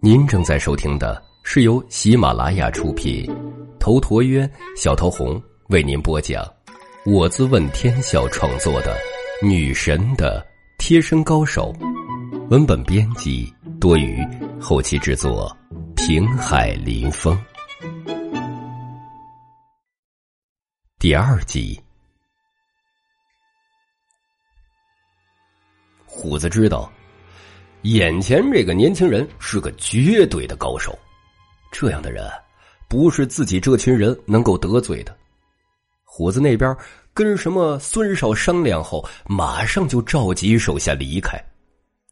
您正在收听的是由喜马拉雅出品，头陀渊、小头红为您播讲，我自问天笑创作的《女神的贴身高手》，文本编辑多余，后期制作平海林风，第二集。虎子知道。眼前这个年轻人是个绝对的高手，这样的人不是自己这群人能够得罪的。虎子那边跟什么孙少商量后，马上就召集手下离开。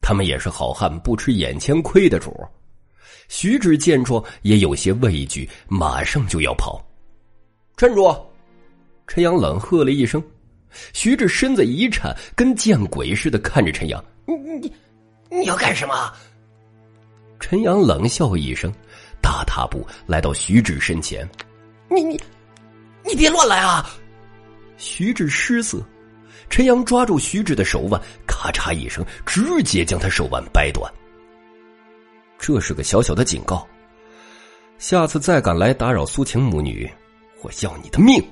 他们也是好汉不吃眼前亏的主。徐志见状也有些畏惧，马上就要跑。站住！陈阳冷喝了一声。徐志身子一颤，跟见鬼似的看着陈阳：“你你。”你要干什么？陈阳冷笑一声，大踏步来到徐志身前。你你，你别乱来啊！徐志失色，陈阳抓住徐志的手腕，咔嚓一声，直接将他手腕掰断。这是个小小的警告，下次再敢来打扰苏晴母女，我要你的命！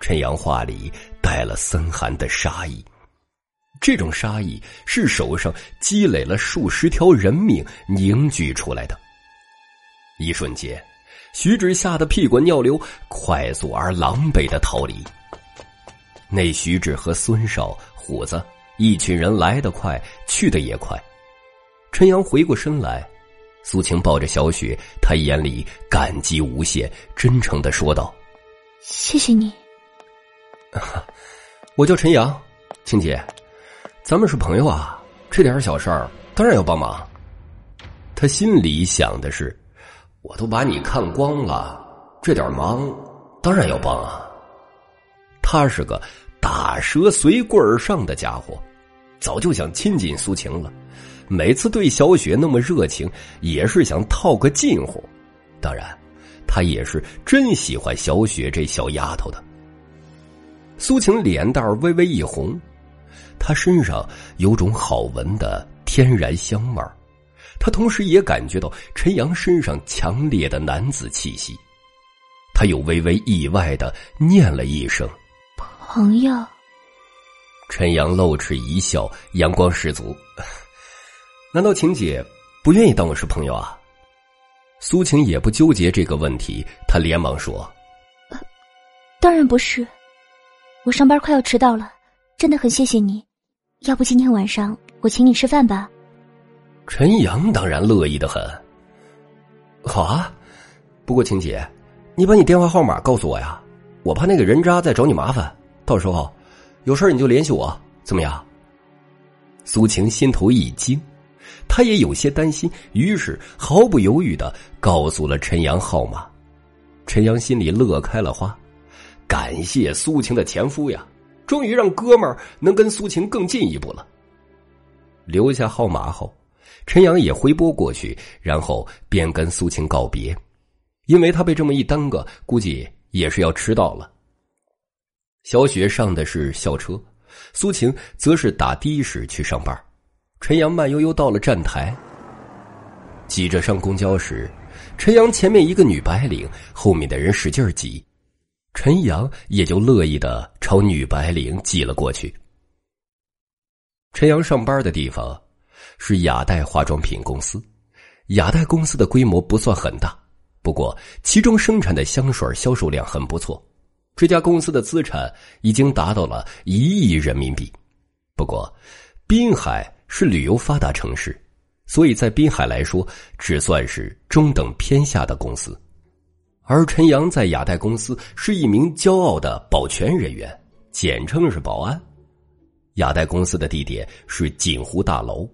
陈阳话里带了森寒的杀意。这种杀意是手上积累了数十条人命凝聚出来的。一瞬间，徐志吓得屁滚尿流，快速而狼狈的逃离。那徐志和孙少、虎子一群人来得快，去的也快。陈阳回过身来，苏晴抱着小雪，他眼里感激无限，真诚的说道：“谢谢你。我叫陈阳，青姐。”咱们是朋友啊，这点小事儿当然要帮忙。他心里想的是，我都把你看光了，这点忙当然要帮啊。他是个打蛇随棍儿上的家伙，早就想亲近苏晴了。每次对小雪那么热情，也是想套个近乎。当然，他也是真喜欢小雪这小丫头的。苏晴脸蛋微微一红。他身上有种好闻的天然香味儿，他同时也感觉到陈阳身上强烈的男子气息，他又微微意外的念了一声“朋友”。陈阳露齿一笑，阳光十足。难道晴姐不愿意当我是朋友啊？苏晴也不纠结这个问题，她连忙说：“当然不是，我上班快要迟到了，真的很谢谢你。”要不今天晚上我请你吃饭吧。陈阳当然乐意的很。好啊，不过晴姐，你把你电话号码告诉我呀，我怕那个人渣再找你麻烦，到时候有事你就联系我，怎么样？苏晴心头一惊，她也有些担心，于是毫不犹豫的告诉了陈阳号码。陈阳心里乐开了花，感谢苏晴的前夫呀。终于让哥们儿能跟苏晴更进一步了。留下号码后，陈阳也回拨过去，然后便跟苏晴告别，因为他被这么一耽搁，估计也是要迟到了。小雪上的是校车，苏晴则是打的士去上班。陈阳慢悠悠到了站台，挤着上公交时，陈阳前面一个女白领，后面的人使劲挤。陈阳也就乐意的朝女白领挤了过去。陈阳上班的地方是雅黛化妆品公司，雅黛公司的规模不算很大，不过其中生产的香水销售量很不错。这家公司的资产已经达到了一亿人民币。不过，滨海是旅游发达城市，所以在滨海来说，只算是中等偏下的公司。而陈阳在雅黛公司是一名骄傲的保全人员，简称是保安。雅黛公司的地点是锦湖大楼，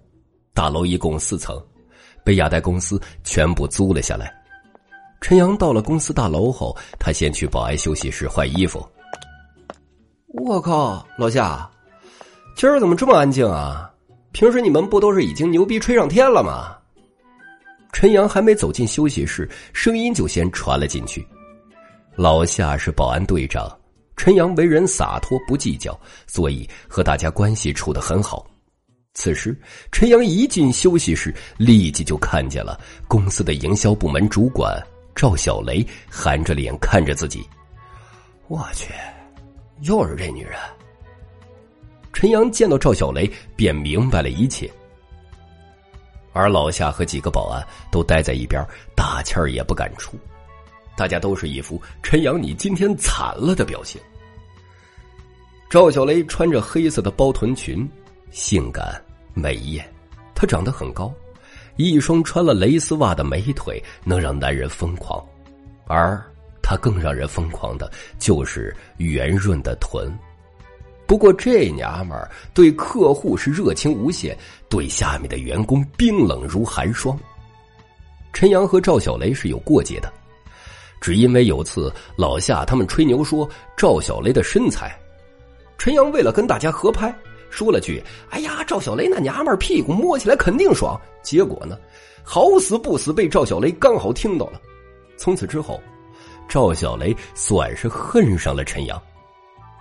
大楼一共四层，被雅黛公司全部租了下来。陈阳到了公司大楼后，他先去保安休息室换衣服。我靠，老夏，今儿怎么这么安静啊？平时你们不都是已经牛逼吹上天了吗？陈阳还没走进休息室，声音就先传了进去。老夏是保安队长，陈阳为人洒脱不计较，所以和大家关系处得很好。此时，陈阳一进休息室，立即就看见了公司的营销部门主管赵小雷，含着脸看着自己。我去，又是这女人。陈阳见到赵小雷，便明白了一切。而老夏和几个保安都待在一边，大气儿也不敢出，大家都是一副“陈阳，你今天惨了”的表情。赵小雷穿着黑色的包臀裙，性感。美艳，她长得很高，一双穿了蕾丝袜的美腿能让男人疯狂，而她更让人疯狂的就是圆润的臀。不过这娘们儿对客户是热情无限，对下面的员工冰冷如寒霜。陈阳和赵小雷是有过节的，只因为有次老夏他们吹牛说赵小雷的身材，陈阳为了跟大家合拍。说了句：“哎呀，赵小雷那娘们儿屁股摸起来肯定爽。”结果呢，好死不死被赵小雷刚好听到了。从此之后，赵小雷算是恨上了陈阳。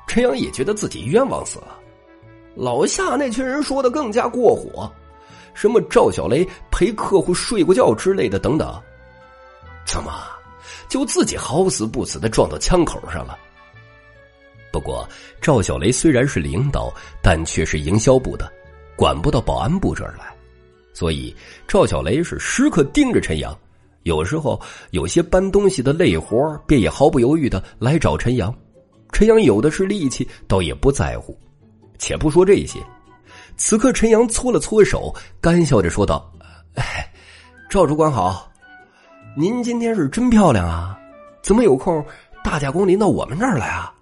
陈阳也觉得自己冤枉死了。老夏那群人说的更加过火，什么赵小雷陪客户睡过觉之类的等等，怎么就自己好死不死的撞到枪口上了？不过，赵小雷虽然是领导，但却是营销部的，管不到保安部这儿来，所以赵小雷是时刻盯着陈阳。有时候有些搬东西的累活，便也毫不犹豫的来找陈阳。陈阳有的是力气，倒也不在乎。且不说这些，此刻陈阳搓了搓手，干笑着说道：“哎，赵主管好，您今天是真漂亮啊，怎么有空大驾光临到我们这儿来啊？”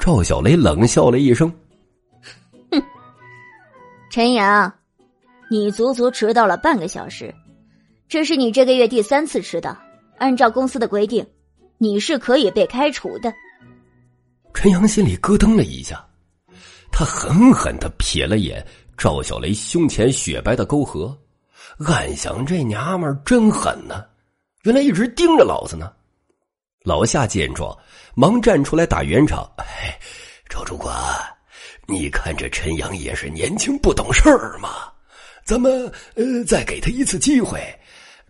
赵小雷冷笑了一声：“，陈阳，你足足迟到了半个小时，这是你这个月第三次迟到。按照公司的规定，你是可以被开除的。”陈阳心里咯噔了一下，他狠狠的瞥了眼赵小雷胸前雪白的沟壑，暗想：这娘们真狠呢，原来一直盯着老子呢。老夏见状，忙站出来打圆场：“哎，赵主管，你看这陈阳也是年轻不懂事儿嘛，咱们呃再给他一次机会，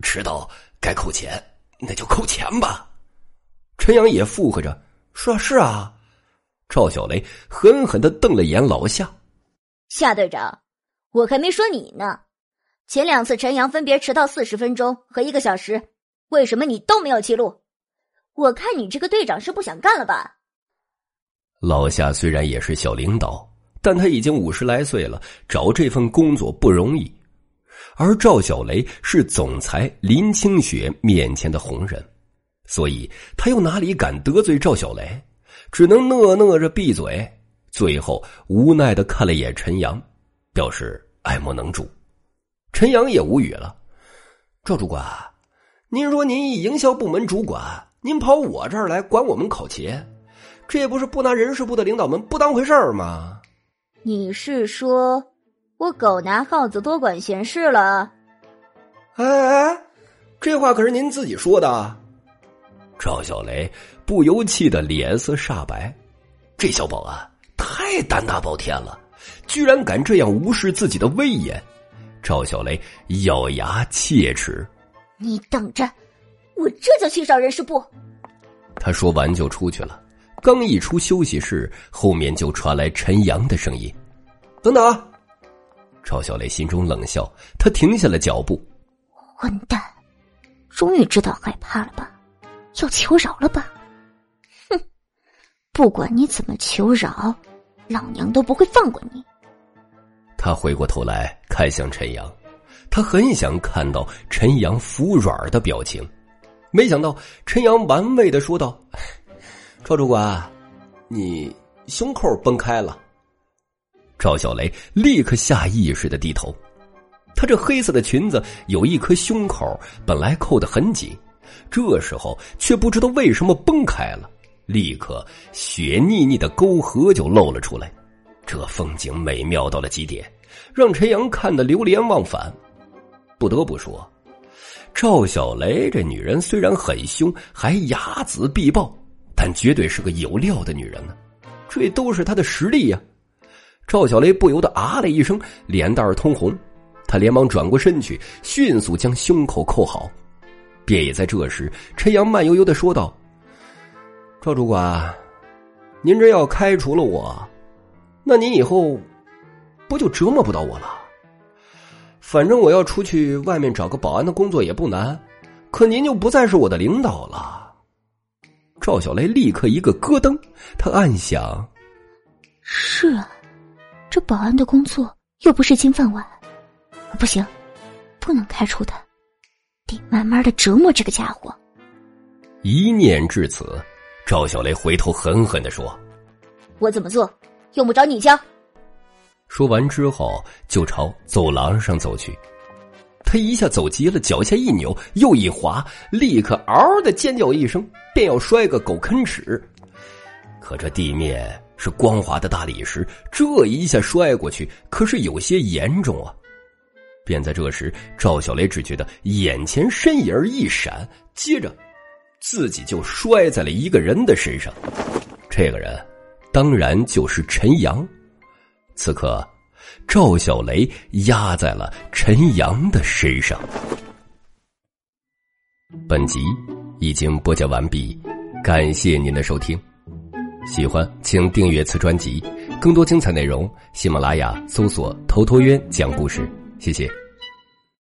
迟到该扣钱，那就扣钱吧。”陈阳也附和着：“是啊，是啊。”赵小雷狠狠的瞪了眼老夏：“夏队长，我还没说你呢，前两次陈阳分别迟到四十分钟和一个小时，为什么你都没有记录？”我看你这个队长是不想干了吧？老夏虽然也是小领导，但他已经五十来岁了，找这份工作不容易。而赵小雷是总裁林清雪面前的红人，所以他又哪里敢得罪赵小雷？只能讷讷着闭嘴。最后无奈的看了一眼陈阳，表示爱莫能助。陈阳也无语了。赵主管，您说您一营销部门主管。您跑我这儿来管我们考勤，这不是不拿人事部的领导们不当回事儿吗？你是说我狗拿耗子多管闲事了？哎哎，这话可是您自己说的。赵小雷不由气的脸色煞白，这小保安太胆大包天了，居然敢这样无视自己的威严。赵小雷咬牙切齿：“你等着！”我这就去找人事部。他说完就出去了。刚一出休息室，后面就传来陈阳的声音：“等等！”赵小雷心中冷笑，他停下了脚步。混蛋，终于知道害怕了吧？要求饶了吧？哼！不管你怎么求饶，老娘都不会放过你。他回过头来看向陈阳，他很想看到陈阳服软的表情。没想到陈阳玩味的说道：“ 赵主管，你胸口崩开了。”赵小雷立刻下意识的低头，他这黑色的裙子有一颗胸口，本来扣得很紧，这时候却不知道为什么崩开了，立刻血腻腻的沟壑就露了出来，这风景美妙到了极点，让陈阳看得流连忘返。不得不说。赵小雷这女人虽然很凶，还睚眦必报，但绝对是个有料的女人呢。这都是她的实力呀。赵小雷不由得啊了一声，脸蛋通红。他连忙转过身去，迅速将胸口扣好。便也在这时，陈阳慢悠悠的说道：“赵主管，您这要开除了我，那您以后不就折磨不到我了？反正我要出去外面找个保安的工作也不难，可您就不再是我的领导了。”赵小雷立刻一个咯噔，他暗想：“是啊，这保安的工作又不是金饭碗，不行，不能开除他。”得慢慢的折磨这个家伙。一念至此，赵小雷回头狠狠的说：“我怎么做，用不着你教。”说完之后，就朝走廊上走去。他一下走急了，脚下一扭，又一滑，立刻嗷的尖叫一声，便要摔个狗啃屎。可这地面是光滑的大理石，这一下摔过去，可是有些严重啊。便在这时，赵小雷只觉得眼前身影一闪，接着自己就摔在了一个人的身上。这个人当然就是陈阳。此刻，赵小雷压在了陈阳的身上。本集已经播讲完毕，感谢您的收听。喜欢请订阅此专辑，更多精彩内容，喜马拉雅搜索“头陀渊讲故事”。谢谢。